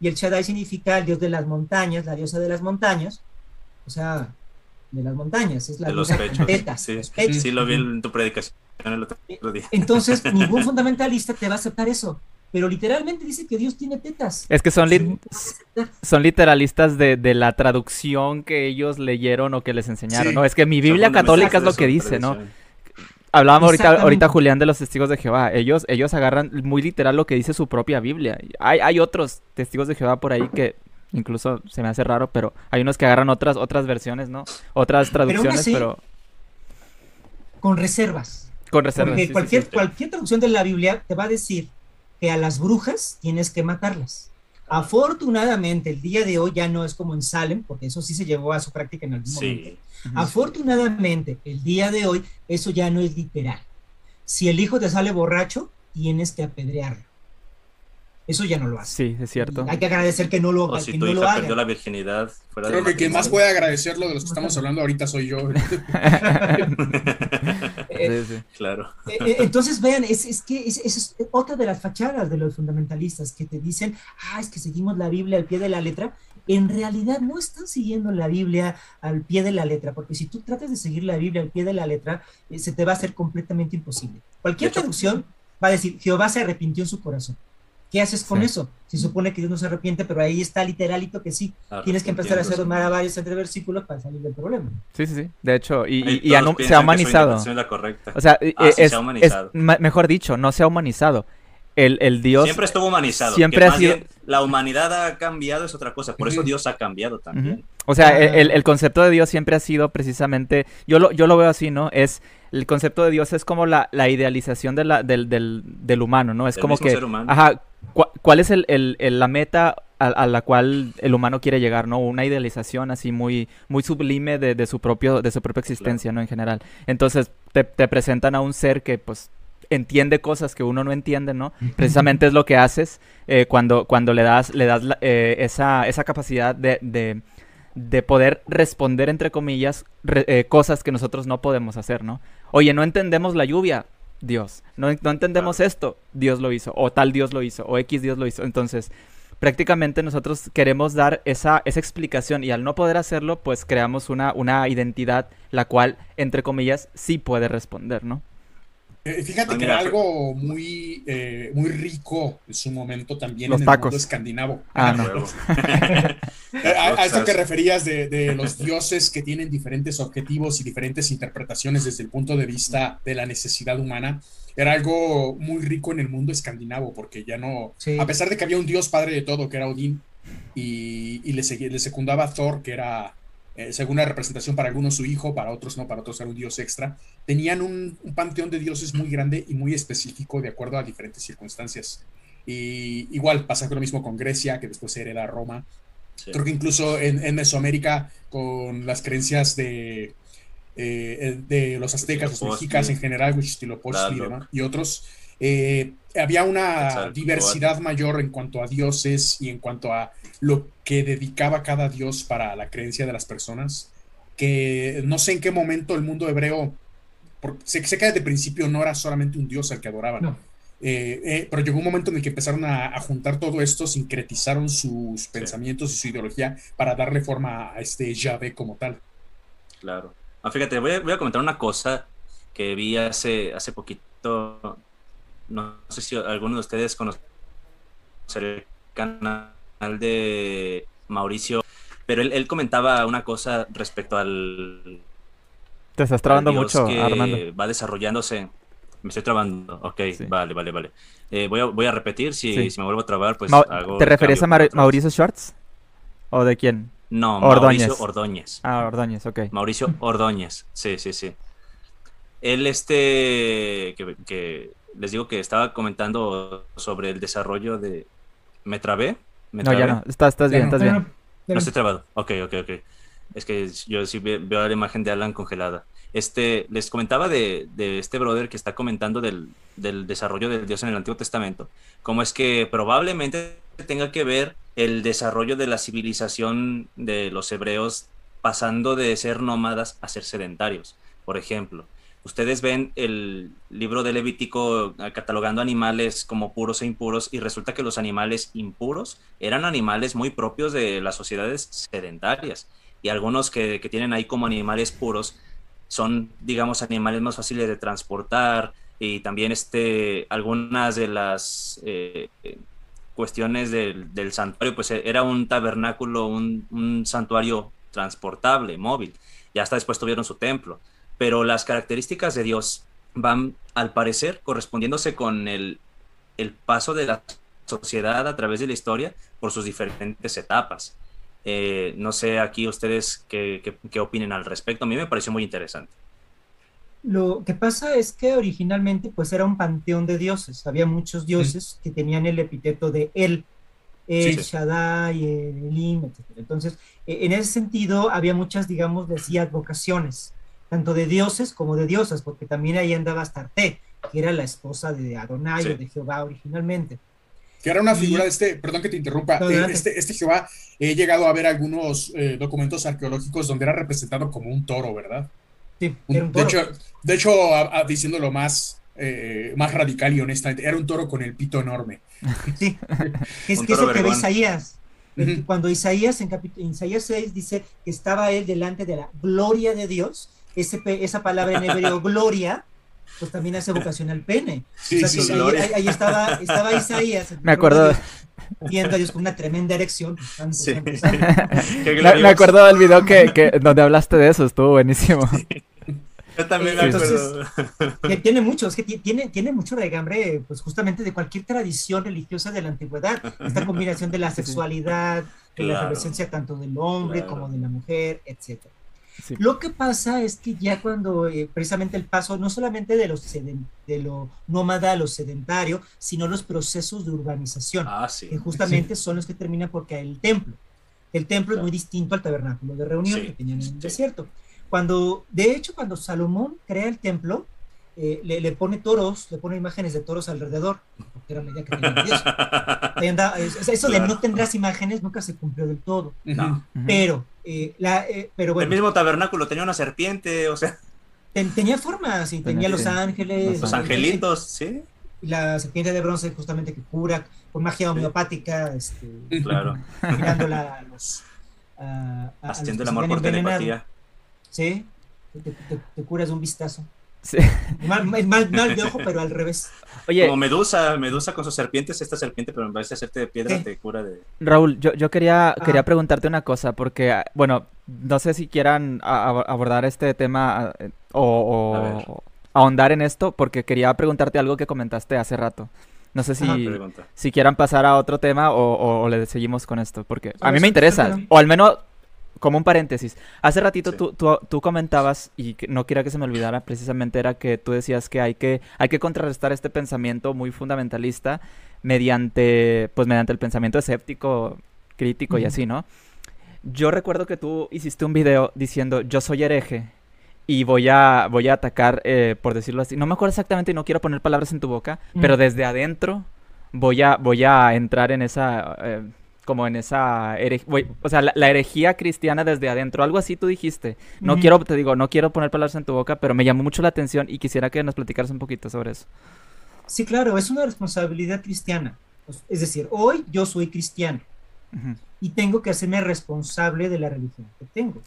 Y el Chadai significa el dios de las montañas, la diosa de las montañas. O sea, de las montañas, es la de los pechos. sí, sí, lo vi en tu predicación el otro día. Entonces, ningún fundamentalista te va a aceptar eso. Pero literalmente dice que Dios tiene tetas. Es que son, son literalistas de, de, la traducción que ellos leyeron o que les enseñaron, ¿no? Es que mi Biblia católica es lo que dice, ¿no? Hablábamos ahorita, ahorita, Julián, de los testigos de Jehová. Ellos, ellos agarran muy literal lo que dice su propia Biblia. Hay, hay otros testigos de Jehová por ahí que Incluso se me hace raro, pero hay unos que agarran otras, otras versiones, ¿no? Otras traducciones, pero... Con reservas. Con reservas. Porque cualquier, cualquier traducción de la Biblia te va a decir que a las brujas tienes que matarlas. Afortunadamente, el día de hoy ya no es como en Salem, porque eso sí se llevó a su práctica en algún momento. Afortunadamente, el día de hoy, eso ya no es literal. Si el hijo te sale borracho, tienes que apedrearlo. Eso ya no lo hace. Sí, es cierto. Hay que agradecer que no lo, o si tu no hija lo haga. perdió la virginidad. Fuera Creo que quien más puede agradecerlo de los que estamos hablando ahorita soy yo. sí, sí. Claro. Eh, eh, entonces, vean, es, es que es, es, otra de las fachadas de los fundamentalistas que te dicen, ah, es que seguimos la Biblia al pie de la letra. En realidad no están siguiendo la Biblia al pie de la letra, porque si tú tratas de seguir la Biblia al pie de la letra, eh, se te va a hacer completamente imposible. Cualquier traducción va a decir, Jehová se arrepintió en su corazón. ¿Qué haces con eso? Se supone que Dios no se arrepiente, pero ahí está literalito que sí. Tienes que empezar a hacer varios entre versículos para salir del problema. Sí, sí, sí. De hecho, y, y, se ha humanizado. O sea, ah, es, mejor dicho, no se ha humanizado. El, el, Dios. Siempre estuvo humanizado. Siempre ha sido. La humanidad ha cambiado, es otra cosa. Por eso Dios ha cambiado también. O sea, el, el, concepto de Dios siempre ha sido precisamente. Yo lo, yo lo veo así, ¿no? Es el concepto de Dios es como la, la idealización de la, del, del, del, humano, ¿no? Es como que, ajá, ¿cuál es el, el, la meta a, la cual el humano quiere llegar, ¿no? Una idealización así muy, muy sublime de, de su propio, de su propia existencia, ¿no? En general. Entonces, te, te, presentan a un ser que, pues, entiende cosas que uno no entiende, ¿no? Precisamente es lo que haces eh, cuando, cuando le das, le das eh, esa, esa capacidad de, de de poder responder, entre comillas, eh, cosas que nosotros no podemos hacer, ¿no? Oye, no entendemos la lluvia, Dios. No, no entendemos esto, Dios lo hizo. O tal Dios lo hizo, o X Dios lo hizo. Entonces, prácticamente nosotros queremos dar esa, esa explicación y al no poder hacerlo, pues creamos una, una identidad la cual, entre comillas, sí puede responder, ¿no? Eh, fíjate ah, que era algo muy, eh, muy rico en su momento también en el mundo escandinavo. Ah, no. Eh, a, esto que referías de, los dioses que tienen diferentes objetivos y diferentes interpretaciones desde el punto de vista de la necesidad humana, era algo muy rico en el mundo escandinavo, porque ya no, a pesar de que había un dios padre de todo, que era Odín, y, y le, le secundaba Thor, que era eh, según la representación para algunos su hijo, para otros no, para otros era un dios extra, tenían un, panteón de dioses muy grande y muy específico de acuerdo a diferentes circunstancias. Y igual pasa lo mismo con Grecia, que después se hereda Roma. Creo que incluso en, Mesoamérica, con las creencias de, eh, de los aztecas, los mexicas en general, Huitzilopochtli y, otros, eh, había una diversidad mayor en cuanto a dioses y en cuanto a lo que dedicaba cada dios para la creencia de las personas, que no sé en qué momento el mundo hebreo, sé, sé que desde principio no era solamente un dios al que adoraban. Eh, eh, pero llegó un momento en el que empezaron a, juntar todo esto, sincretizaron sus pensamientos y su ideología para darle forma a este Yahvé como tal. Claro. Ah, fíjate, voy a, comentar una cosa que vi hace, hace poquito. No sé si alguno de ustedes conoce el canal de Mauricio, pero él, comentaba una cosa respecto al. Te estás trabando mucho, Armando. Va desarrollándose me estoy trabando. Ok, vale, vale, vale. Eh, voy, a, voy a repetir. Si, si, me vuelvo a trabar, pues hago. ¿Te refieres a Mauricio Schwartz? ¿O de quién? No, Mauricio Ordóñez. Ah, Ordóñez, ok. Mauricio Ordóñez, sí, sí, sí. Él, este. Que, les digo que estaba comentando sobre el desarrollo de. ¿Me trabé? no, ya no. Estás, estás bien, estás bien. No estoy trabado. Ok, ok, ok. Es que yo sí veo la imagen de Alan congelada. Este, les comentaba de, este brother que está comentando del, desarrollo del Dios en el Antiguo Testamento, cómo es que probablemente tenga que ver el desarrollo de la civilización de los hebreos pasando de ser nómadas a ser sedentarios. Por ejemplo, ustedes ven el libro de Levítico catalogando animales como puros e impuros y resulta que los animales impuros eran animales muy propios de las sociedades sedentarias y algunos que tienen ahí como animales puros son, digamos, animales más fáciles de transportar y también este, algunas de las eh, cuestiones del, santuario, pues era un tabernáculo, un, santuario transportable, móvil. Ya hasta después tuvieron su templo. Pero las características de Dios van, al parecer, correspondiéndose con el, el paso de la sociedad a través de la historia por sus diferentes etapas. Eh, no sé aquí ustedes qué, qué, opinen al respecto. A mí me pareció muy interesante. Lo que pasa es que originalmente pues era un panteón de dioses. Había muchos dioses que tenían el epíteto de él, el Shaddai, el Elim, etc. Entonces, e, en ese sentido había muchas, digamos, decía, vocaciones, tanto de dioses como de diosas, porque también ahí andaba Astarte, que era la esposa de Adonai o de Jehová originalmente que era una figura de este, perdón que te interrumpa, eh, este, este, Jehová, he llegado a ver algunos eh, documentos arqueológicos donde era representado como un toro, ¿verdad? Sí, era un toro. De hecho, de hecho diciéndolo más, eh, más radical y honestamente, era un toro con el pito enorme. Sí, es que es lo que ve Isaías. Cuando Isaías en, Isaías 6 dice que estaba él delante de la gloria de Dios, ese, esa palabra en hebreo, gloria, pues también hace vocación al pene. Sí, sí, ahí, estaba, estaba Isaías. Me acuerdo. Viendo a Dios con una tremenda erección. Pues, me, acuerdo del video que, que, donde hablaste de eso, estuvo buenísimo. Yo también me acuerdo. que tiene mucho, es que tiene, tiene mucho regambre, pues justamente de cualquier tradición religiosa de la antigüedad. Esta combinación de la sexualidad, de la adolescencia tanto del hombre como de la mujer, etcétera. Lo que pasa es que ya cuando eh, precisamente el paso no solamente de, los de lo nómada a lo sedentario, sino los procesos de urbanización, ah, que justamente son los que terminan porque el templo. El templo es muy distinto al tabernáculo de reunión que tenían en el desierto. Cuando, de hecho, cuando Salomón crea el templo, eh, le, pone toros, le pone imágenes de toros alrededor, porque era medida que tenía eso de no tendrás imágenes nunca se cumplió del todo. Pero, eh, la, eh, pero bueno. El mismo tabernáculo tenía una serpiente, o sea. tenía formas, y tenía los ángeles. Los angelitos, sí. Y la serpiente de bronce justamente que cura con magia homeopática, este, claro. mirándola a los... Haciendo el amor por telepatía. Sí, te, te curas de un vistazo. Sí. Mal, mal, de ojo, pero al revés. Oye, Como Medusa, Medusa con sus serpientes, esta serpiente, pero en vez de hacerte de piedra, te cura de. Raúl, yo, yo quería, ah. quería preguntarte una cosa, porque, bueno, no sé si quieran abordar este tema eh, o, ahondar en esto, porque quería preguntarte algo que comentaste hace rato. No sé si, si quieran pasar a otro tema o, le seguimos con esto, porque a mí me interesa, o al menos como un paréntesis. Hace ratito tú, tú, comentabas, y no quería que se me olvidara, precisamente era que tú decías que hay que, hay que contrarrestar este pensamiento muy fundamentalista mediante, pues mediante el pensamiento escéptico, crítico y así, ¿no? Yo recuerdo que tú hiciste un video diciendo, yo soy hereje y voy a, voy a atacar, eh, por decirlo así. No me acuerdo exactamente y no quiero poner palabras en tu boca, pero desde adentro voy a, voy a entrar en esa... Eh, como en esa o sea, la, herejía cristiana desde adentro, algo así tú dijiste. No quiero, te digo, no quiero poner palabras en tu boca, pero me llamó mucho la atención y quisiera que nos platicaras un poquito sobre eso. Sí, claro, es una responsabilidad cristiana. Es decir, hoy yo soy cristiano y tengo que hacerme responsable de la religión que tengo.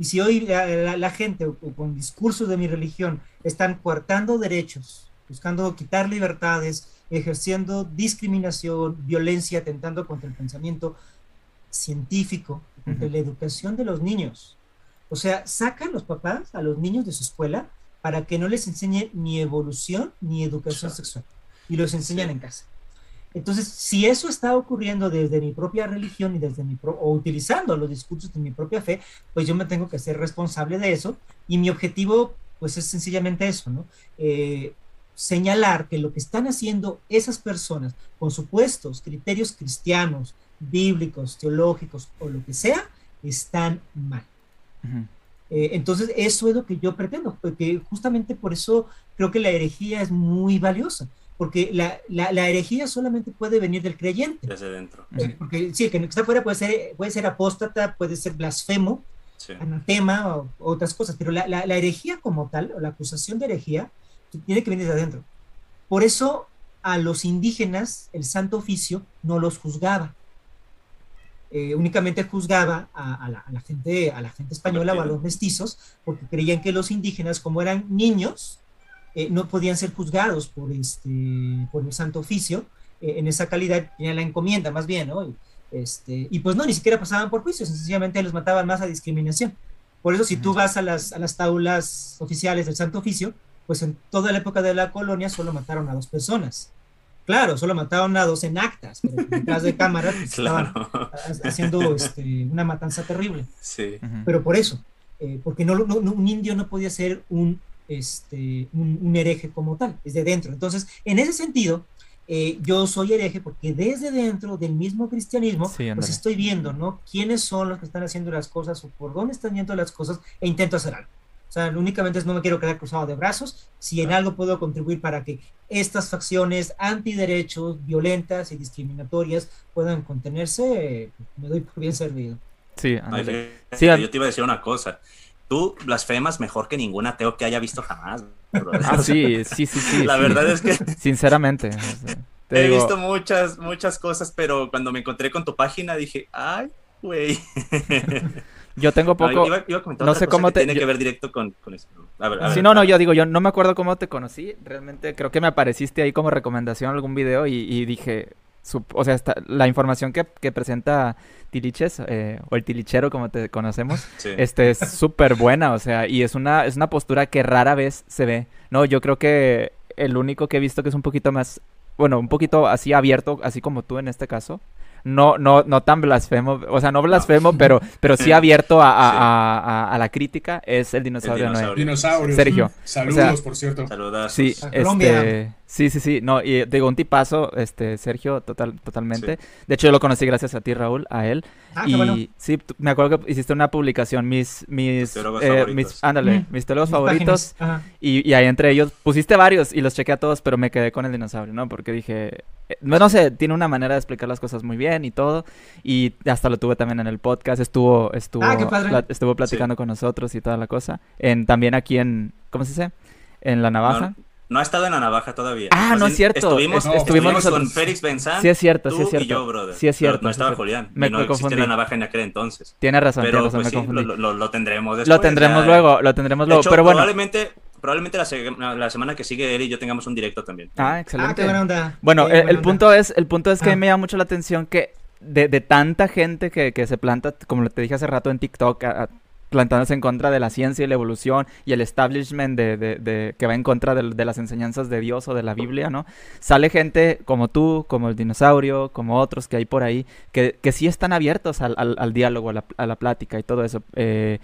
Y si hoy la, gente con discursos de mi religión están coartando derechos, buscando quitar libertades, ejerciendo discriminación, violencia, atentando contra el pensamiento científico, contra la educación de los niños. O sea, sacan los papás a los niños de su escuela para que no les enseñe ni evolución ni educación sexual y los enseñan en casa. Entonces, si eso está ocurriendo desde mi propia religión y desde mi o utilizando los discursos de mi propia fe, pues yo me tengo que hacer responsable de eso y mi objetivo pues es sencillamente eso, ¿no? Eh, señalar que lo que están haciendo esas personas con supuestos criterios cristianos, bíblicos, teológicos o lo que sea, están mal. Eh, entonces, eso es lo que yo pretendo, porque justamente por eso creo que la herejía es muy valiosa, porque la, la, herejía solamente puede venir del creyente. Desde dentro. Eh, porque sí, el que está fuera puede ser, puede ser apóstata, puede ser blasfemo, anatema o, otras cosas, pero la, la, herejía como tal, o la acusación de herejía, tiene que venir de adentro. Por eso a los indígenas el Santo Oficio no los juzgaba. Eh, únicamente juzgaba a, la, gente, a la gente española o a los mestizos, porque creían que los indígenas, como eran niños, eh, no podían ser juzgados por, este, por el Santo Oficio. Eh, en esa calidad tenían la encomienda, más bien, ¿no? Y, este, y pues no, ni siquiera pasaban por juicio, sencillamente los mataban más a discriminación. Por eso, si tú vas a las, a las taulas oficiales del Santo Oficio, pues en toda la época de la colonia solo mataron a dos personas. Claro, solo mataron a dos en actas, pero detrás de cámaras pues, estaban haciendo este, una matanza terrible. Sí. Pero por eso, eh, porque no, un indio no podía ser un, este, un, hereje como tal, desde dentro. Entonces, en ese sentido, eh, yo soy hereje porque desde dentro del mismo cristianismo, pues estoy viendo, ¿no? ¿Quiénes son los que están haciendo las cosas o por dónde están yendo las cosas e intento hacer algo. O sea, únicamente es no me quiero quedar cruzado de brazos. Si en algo puedo contribuir para que estas facciones antiderechos, violentas y discriminatorias puedan contenerse, me doy por bien servido. Sí, sí yo te iba a decir una cosa. Tú blasfemas mejor que ningún ateo que haya visto jamás. Ah, sí, sí, sí, sí. La verdad es que... Sinceramente. he visto muchas, muchas cosas, pero cuando me encontré con tu página dije, ay, güey. Yo tengo poco. no sé cómo te. Tiene que ver directo con, eso. sí, no, no, yo digo, yo no me acuerdo cómo te conocí. Realmente creo que me apareciste ahí como recomendación algún video y, dije. o sea, la información que, presenta Tiliches, eh, o el Tilichero como te conocemos, este es súper buena, o sea, y es una, es una postura que rara vez se ve. No, yo creo que el único que he visto que es un poquito más, bueno, un poquito así abierto, así como tú en este caso, no, no, no tan blasfemo, o sea, no blasfemo, pero, pero sí abierto a, la crítica, es el dinosaurio, dinosaurio. Sergio. Saludos, por cierto. Saludos. Sí, este, Sí, sí, sí. No, y digo, un tipazo, este, Sergio, total, totalmente. De hecho, yo lo conocí gracias a ti, Raúl, a él. Ah, y sí, me acuerdo que hiciste una publicación, mis, mis, eh, mis ándale, mis teólogos favoritos. Y, y, ahí entre ellos pusiste varios y los chequé a todos, pero me quedé con el dinosaurio, ¿no? Porque dije, eh, no, sé, tiene una manera de explicar las cosas muy bien y todo. Y hasta lo tuve también en el podcast, estuvo, estuvo, ah, estuvo platicando con nosotros y toda la cosa. En, también aquí en, ¿cómo se dice? En La Navaja. No ha estado en la navaja todavía. Ah, no es cierto. Estuvimos, estuvimos con Félix Benzán. Sí es cierto, sí es cierto. y yo, brother. Sí es cierto. no estaba Julián. Me, no existía la navaja en aquel entonces. Tiene razón, tiene razón, pues me confundí. Lo, lo, tendremos después. Lo tendremos luego, lo tendremos luego, pero bueno. Probablemente, probablemente la, la, semana que sigue él y yo tengamos un directo también. Ah, excelente. Ah, qué buena onda. Bueno, el, punto es, el punto es que a mí me llama mucho la atención que de, de tanta gente que, que, se planta, como te dije hace rato en TikTok, plantándose en contra de la ciencia y la evolución y el establishment de, de, que va en contra de, las enseñanzas de Dios o de la Biblia, ¿no? Sale gente como tú, como el dinosaurio, como otros que hay por ahí, que, que sí están abiertos al, al, diálogo, a la, plática y todo eso. Eh,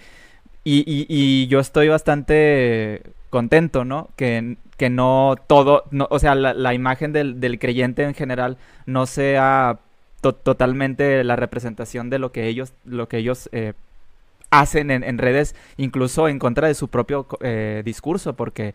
y, y, y, yo estoy bastante contento, ¿no? Que, que no todo, no, o sea, la, la imagen del, del, creyente en general no sea totalmente la representación de lo que ellos, lo que ellos eh, hacen en, redes, incluso en contra de su propio eh, discurso, porque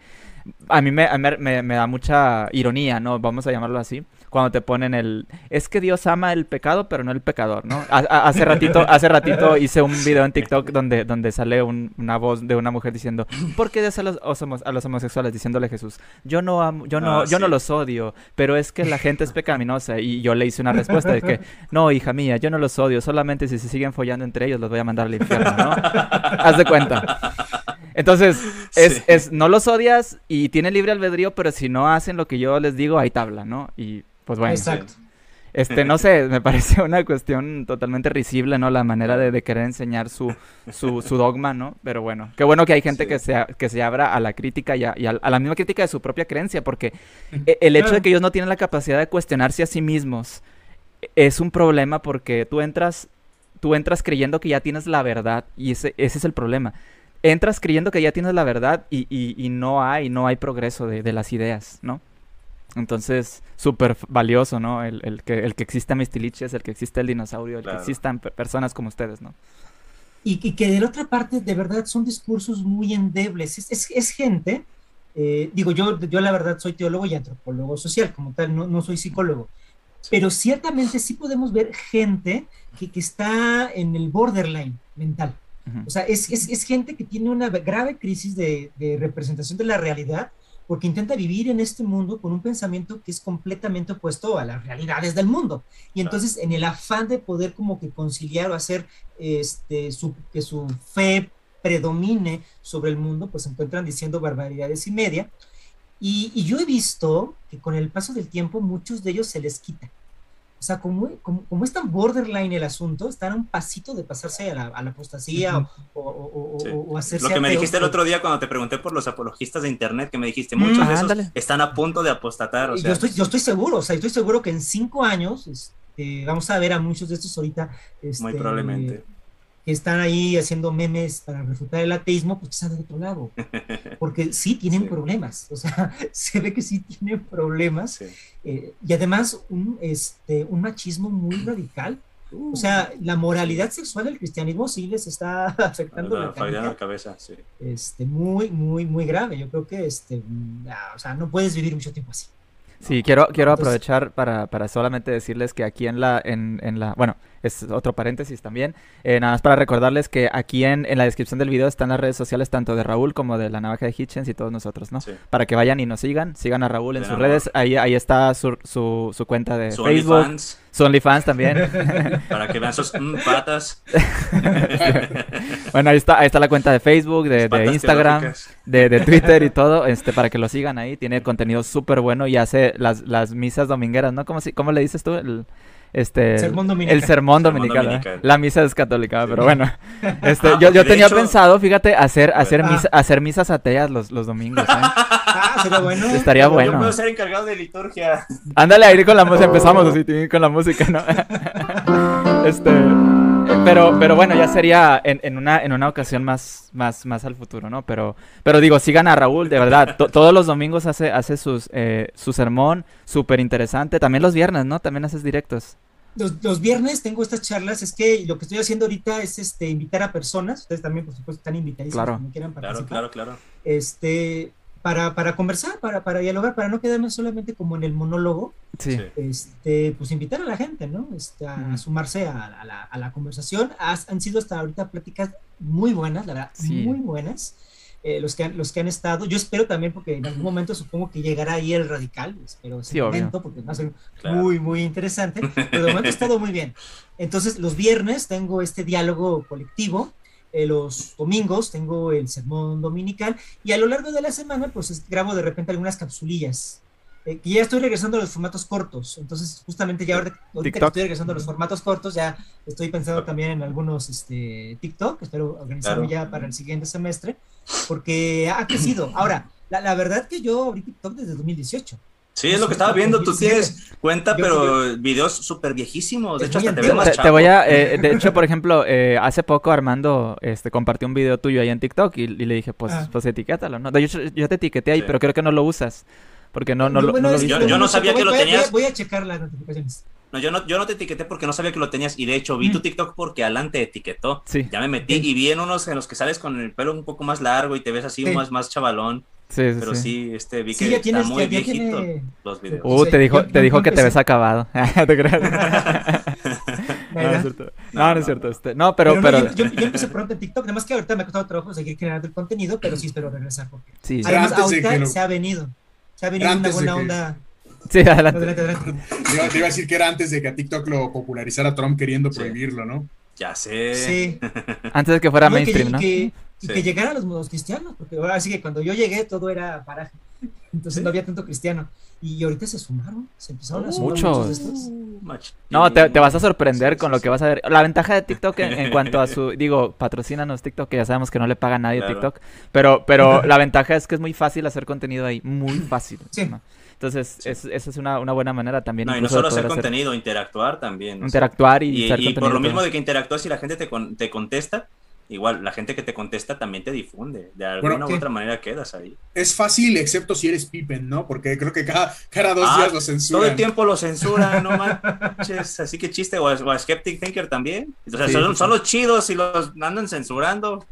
a mí, me, me, da mucha ironía, ¿no? Vamos a llamarlo así, cuando te ponen el... Es que Dios ama el pecado, pero no el pecador, ¿no? hace, ratito, hace ratito hice un video en TikTok donde, donde sale una voz de una mujer diciendo, ¿por qué Dios a los, a los homosexuales? Diciéndole a Jesús, yo no, amo, yo, no, ah, yo no los odio, pero es que la gente es pecaminosa. Y yo le hice una respuesta de que, no, hija mía, yo no los odio, solamente si se siguen follando entre ellos los voy a mandar al infierno, ¿no? Haz de cuenta. Entonces, es, es, no los odias y tiene libre albedrío, pero si no hacen lo que yo les digo, hay tabla, ¿no? Y pues bueno. Exacto. Este, no sé, me parece una cuestión totalmente risible, ¿no? La manera de, querer enseñar su, su, dogma, ¿no? Pero bueno, qué bueno que hay gente que, se, que se abra a la crítica y, a, a, la misma crítica de su propia creencia, porque e, el hecho de que ellos no tienen la capacidad de cuestionarse a sí mismos es un problema porque tú entras, tú entras creyendo que ya tienes la verdad y ese, ese es el problema entras creyendo que ya tienes la verdad y, y, no hay, no hay progreso de, de las ideas, ¿no? Entonces, súper valioso, ¿no? El, el, que, el que exista Mistiliches, el que exista el dinosaurio, el que existan personas como ustedes, ¿no? Y, que de la otra parte, de verdad, son discursos muy endebles. Es, es, es gente, eh, digo, yo, yo la verdad soy teólogo y antropólogo social, como tal, no, no soy psicólogo. Pero ciertamente sí podemos ver gente que, que está en el borderline mental. O sea, es, es, es, gente que tiene una grave crisis de, de, representación de la realidad porque intenta vivir en este mundo con un pensamiento que es completamente opuesto a las realidades del mundo. Y entonces, en el afán de poder como que conciliar o hacer este, su, que su fe predomine sobre el mundo, pues se encuentran diciendo barbaridades y media. Y, y yo he visto que con el paso del tiempo muchos de ellos se les quita o sea, como, como, es tan borderline el asunto, están a un pasito de pasarse a la, a la apostasía o, o, o, hacerse. Lo que me dijiste el otro día cuando te pregunté por los apologistas de Internet, que me dijiste, muchos de esos están a punto de apostatar. O sea, yo, estoy, yo estoy seguro, o sea, estoy seguro que en cinco años este, vamos a ver a muchos de estos ahorita. Este, Muy probablemente que están ahí haciendo memes para refutar el ateísmo, pues están de otro lado. Porque sí tienen problemas, o sea, se ve que sí tienen problemas. Eh, y además un, este, un machismo muy radical. o sea, la moralidad sexual del cristianismo sí les está afectando la, la, cabeza, sí. Este, muy, muy, muy grave. Yo creo que, este, o sea, no puedes vivir mucho tiempo así. Sí, quiero, quiero aprovechar para, para solamente decirles que aquí en la, en, en la, bueno, es otro paréntesis también. Eh, nada más para recordarles que aquí en, en, la descripción del video están las redes sociales tanto de Raúl como de la navaja de Hitchens y todos nosotros, ¿no? Para que vayan y nos sigan, sigan a Raúl en sus redes. Ahí, ahí está su, su, su cuenta de Facebook. OnlyFans. Su OnlyFans también. para que vean sus mm, patas. bueno, ahí está, ahí está la cuenta de Facebook, de, de Instagram, de, de, Twitter y todo, este, para que lo sigan ahí. Tiene contenido súper bueno y hace las, las misas domingueras, ¿no? ¿Cómo, cómo le dices tú? El, este sermón el sermón dominical, ¿eh? la misa es católica pero bueno. Este ah, yo, yo tenía pensado fíjate hacer hacer ah. hacer misas ateas los, los domingos ¿eh? ah sería bueno. Estaría bueno. yo puedo ser encargado de liturgia. Ándale ahí con la música empezamos así con la música no este pero, pero bueno, ya sería en, en, una, en una ocasión más, más, más al futuro, ¿no? Pero, pero digo, sigan a Raúl, de verdad. todos los domingos hace, hace sus, eh, su sermón, súper interesante. También los viernes, ¿no? También haces directos. Los, los, viernes tengo estas charlas, es que lo que estoy haciendo ahorita es este invitar a personas, ustedes también por supuesto están invitadísimos claro. quieran participar. Claro, claro, claro. Este, para, para conversar, para, para dialogar, para no quedarme solamente como en el monólogo, sí. este, pues invitar a la gente, ¿no? Este, a, sumarse a, la, a, la, conversación. han sido hasta ahorita pláticas muy buenas, la verdad, muy buenas. Eh, los, que han, los que han estado, yo espero también, porque en algún momento supongo que llegará ahí el radical, espero ese momento, porque va a ser muy, muy interesante, pero de momento ha estado muy bien. Entonces, los viernes tengo este diálogo colectivo, eh, los domingos tengo el sermón dominical y a lo largo de la semana pues grabo de repente algunas capsulillas eh, que ya estoy regresando a los formatos cortos. Entonces, justamente ya ahorita, ahorita que estoy regresando a los formatos cortos, ya estoy pensando también en algunos este, TikTok. Espero organizarlo ya para el siguiente semestre, porque ha crecido. Ahora, la, la verdad que yo abrí TikTok desde 2018. Sí, es lo que estaba viendo. Tú tienes cuenta, pero videos súper viejísimos. De hecho, hasta te veo más Te, voy a. Eh, de hecho, por ejemplo, eh, hace poco Armando este, compartió un video tuyo ahí en TikTok y, le dije, pues, ah. pues etiquétalo, ¿no? Yo, yo te etiqueté ahí, pero creo que no lo usas. Porque no, no, no, lo, yo, no sabía que lo tenías. Voy a, checar las notificaciones. No, yo no, yo no te etiqueté porque no sabía que lo tenías. Y de hecho, vi tu mm. TikTok porque Alan te etiquetó. Sí. Ya me metí y vi en unos en los que sales con el pelo un poco más largo y te ves así más, más chavalón. Sí, sí, Pero sí, este, vi que ya tienes, está muy viejito los videos. Uh, te dijo, te dijo que te ves acabado. ¿Te crees? no, no es cierto. No, no es cierto. Este, no, pero... pero, Yo, yo, empecé pronto en TikTok, además que ahorita me ha costado trabajo seguir creando el contenido, pero sí espero regresar. Porque sí, además, ahorita se ha venido. Se ha venido una buena onda. Sí, adelante. adelante, adelante. Te, iba, a decir que era antes de que a TikTok lo popularizara Trump queriendo prohibirlo, ¿no? Ya sé. Sí. Antes de que fuera mainstream, ¿no? Y que llegaran los modos cristianos, porque ahora sí que cuando yo llegué todo era paraje. Entonces no había tanto cristiano. Y ahorita se sumaron, se empezaron a sumar muchos, de estos. No, te, vas a sorprender con lo que vas a ver. La ventaja de TikTok en, cuanto a su, digo, patrocínanos TikTok, que ya sabemos que no le paga a nadie TikTok, pero, pero la ventaja es que es muy fácil hacer contenido ahí, muy fácil. Sí. Entonces, esa es una, buena manera también. No, y no solo hacer contenido, interactuar también. Interactuar y, y, por lo mismo de que interactúas y la gente te, te contesta, igual la gente que te contesta también te difunde. De alguna u otra manera quedas ahí. Es fácil, excepto si eres Pippen, ¿no? Porque creo que cada, cada dos ah, días lo censuran. Todo el tiempo lo censuran, no manches. Así que chiste, o, Skeptic Thinker también. O sea, son, los chidos y los andan censurando.